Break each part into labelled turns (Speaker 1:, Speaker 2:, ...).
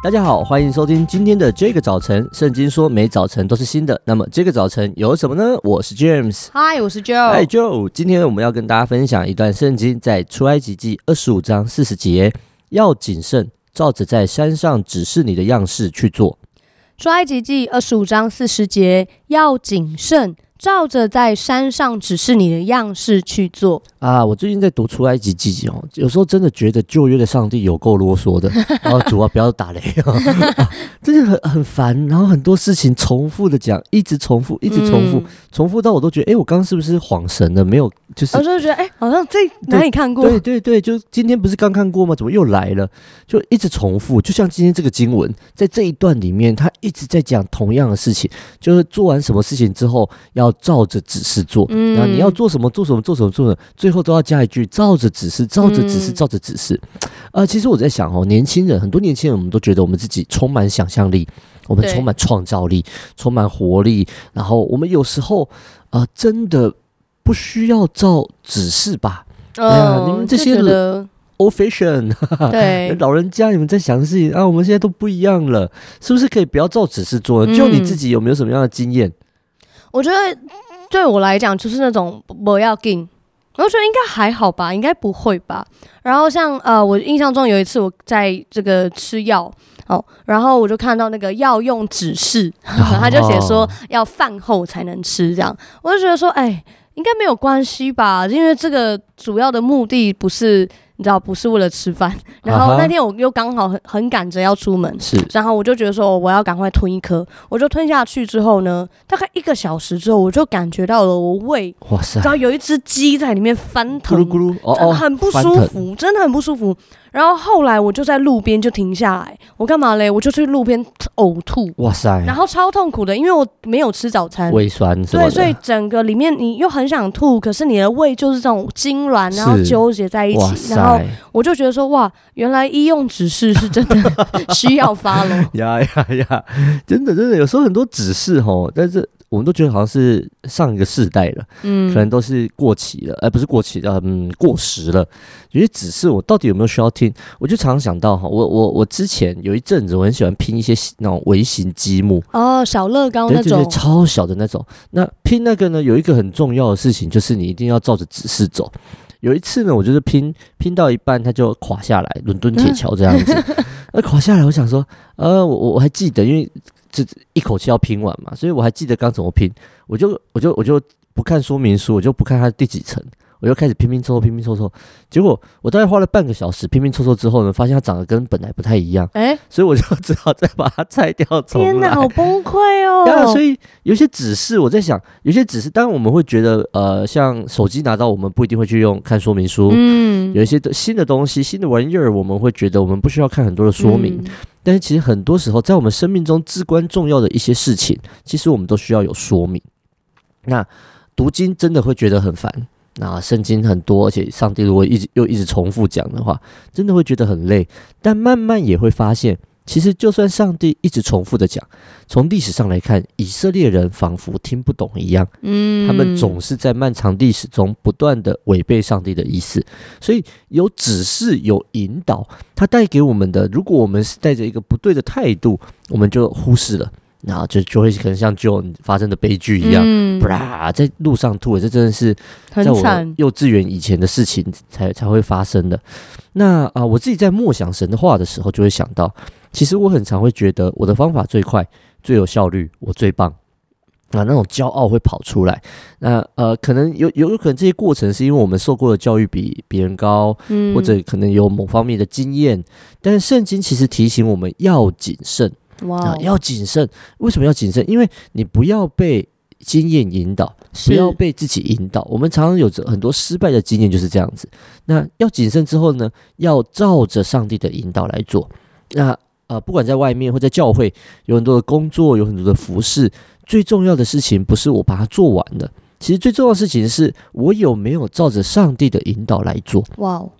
Speaker 1: 大家好，欢迎收听今天的这个早晨。圣经说每早晨都是新的，那么这个早晨有什么呢？我是 James，
Speaker 2: 嗨，我是 Joe，
Speaker 1: 嗨 Joe。今天我们要跟大家分享一段圣经，在出埃及记二十五章四十节，要谨慎，照着在山上指示你的样式去做。
Speaker 2: 出埃及记二十五章四十节，要谨慎。照着在山上指示你的样式去做
Speaker 1: 啊！我最近在读出埃及记哦，有时候真的觉得旧约的上帝有够啰嗦的。然 后主啊，不要打雷啊！真的很很烦，然后很多事情重复的讲，一直重复，一直重复，嗯、重复到我都觉得，哎，我刚刚是不是恍神了？没有，就是
Speaker 2: 我就觉得，哎，好像在哪里看过？
Speaker 1: 对 对对，就今天不是刚看过吗？怎么又来了？就一直重复，就像今天这个经文，在这一段里面，他一直在讲同样的事情，就是做完什么事情之后要。照着指示做，然后你要做什么做什么做什么做什么，最后都要加一句照着指示，照着指示，照着指示。呃，其实我在想哦，年轻人很多年轻人，我们都觉得我们自己充满想象力，我们充满创造力，充满活力。然后我们有时候呃，真的不需要照指示吧？
Speaker 2: 哦、哎呀，你们这些人
Speaker 1: old fashion，对老人家，你们在想的事情啊，我们现在都不一样了，是不是可以不要照指示做？就你自己有没有什么样的经验？
Speaker 2: 我觉得对我来讲就是那种不要紧，我觉得应该还好吧，应该不会吧。然后像呃，我印象中有一次我在这个吃药哦，然后我就看到那个药用指示，他就写说要饭后才能吃这样，我就觉得说，哎，应该没有关系吧，因为这个主要的目的不是。你知道不是为了吃饭，然后那天我又刚好很很赶着要出门，是，然后我就觉得说我要赶快吞一颗，我就吞下去之后呢，大概一个小时之后，我就感觉到了我胃，哇塞，然后有一只鸡在里面翻腾，咕噜咕噜，哦哦，很不舒服，真的很不舒服。然后后来我就在路边就停下来，我干嘛嘞？我就去路边呕吐，哇塞！然后超痛苦的，因为我没有吃早餐，
Speaker 1: 胃酸，
Speaker 2: 对，所以整个里面你又很想吐，可是你的胃就是这种痉挛，然后纠结在一起，然后我就觉得说，哇，原来医用指示是真的 需要 follow
Speaker 1: 呀呀呀！真的真的，有时候很多指示哦，但是。我们都觉得好像是上一个世代了，嗯，可能都是过期了，而不是过期的，嗯，过时了。有些指示我到底有没有需要听？我就常常想到哈，我我我之前有一阵子我很喜欢拼一些那种微型积木
Speaker 2: 哦，小乐高那种，对对对，
Speaker 1: 超小的那种。那拼那个呢，有一个很重要的事情，就是你一定要照着指示走。有一次呢，我就是拼拼到一半，它就垮下来，伦敦铁桥这样子。那垮下来，我想说，呃，我我还记得，因为。这一口气要拼完嘛，所以我还记得刚怎么拼，我就我就我就不看说明书，我就不看它第几层。我就开始拼拼凑凑，拼拼凑凑，结果我大概花了半个小时拼拼凑凑之后呢，发现它长得跟本来不太一样，哎、欸，所以我就只好再把它拆掉。
Speaker 2: 天哪，好崩溃哦！
Speaker 1: 对啊，所以有些指示，我在想，有些指示，当然我们会觉得，呃，像手机拿到，我们不一定会去用看说明书，嗯，有一些新的东西、新的玩意儿，我们会觉得我们不需要看很多的说明，嗯、但是其实很多时候，在我们生命中至关重要的一些事情，其实我们都需要有说明。那读经真的会觉得很烦。那圣经很多，而且上帝如果一直又一直重复讲的话，真的会觉得很累。但慢慢也会发现，其实就算上帝一直重复的讲，从历史上来看，以色列人仿佛听不懂一样。嗯，他们总是在漫长历史中不断的违背上帝的意思。所以有指示，有引导，他带给我们的，如果我们是带着一个不对的态度，我们就忽视了。然后就就会可能像就发生的悲剧一样，嗯，在路上吐，这真的是在我幼稚园以前的事情才才会发生的。那啊，我自己在默想神的话的时候，就会想到，其实我很常会觉得我的方法最快、最有效率，我最棒啊，那种骄傲会跑出来。那呃，可能有有有可能这些过程是因为我们受过的教育比别人高，嗯，或者可能有某方面的经验。但是圣经其实提醒我们要谨慎。哇、wow，要谨慎。为什么要谨慎？因为你不要被经验引导，不要被自己引导。我们常常有着很多失败的经验，就是这样子。那要谨慎之后呢，要照着上帝的引导来做。那呃，不管在外面或在教会，有很多的工作，有很多的服饰，最重要的事情不是我把它做完了，其实最重要的事情是我有没有照着上帝的引导来做。哇哦。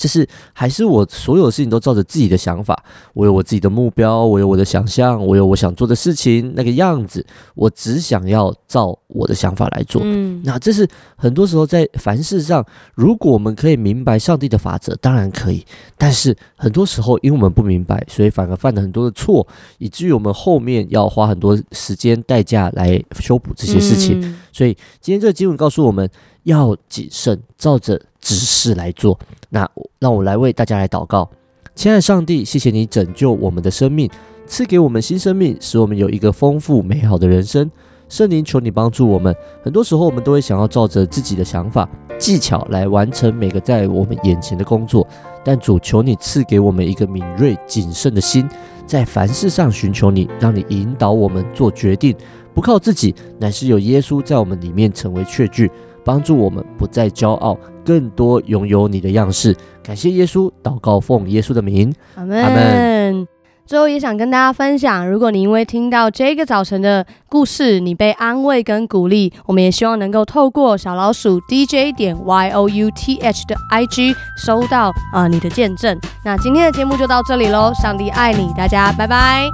Speaker 1: 就是还是我所有事情都照着自己的想法，我有我自己的目标，我有我的想象，我有我想做的事情那个样子，我只想要照我的想法来做。嗯，那这是很多时候在凡事上，如果我们可以明白上帝的法则，当然可以。但是很多时候，因为我们不明白，所以反而犯了很多的错，以至于我们后面要花很多时间代价来修补这些事情。嗯，所以今天这个经文告诉我们要谨慎，照着指示来做。那让我来为大家来祷告，亲爱的上帝，谢谢你拯救我们的生命，赐给我们新生命，使我们有一个丰富美好的人生。圣灵，求你帮助我们。很多时候，我们都会想要照着自己的想法、技巧来完成每个在我们眼前的工作，但主，求你赐给我们一个敏锐、谨慎的心，在凡事上寻求你，让你引导我们做决定，不靠自己，乃是有耶稣在我们里面成为确据，帮助我们不再骄傲，更多拥有你的样式。感谢耶稣，祷告奉耶稣的名，
Speaker 2: 阿门。阿门。最后也想跟大家分享，如果你因为听到这个早晨的故事，你被安慰跟鼓励，我们也希望能够透过小老鼠 DJ 点 Y O U T H 的 IG 收到啊、呃、你的见证。那今天的节目就到这里喽，上帝爱你，大家拜拜。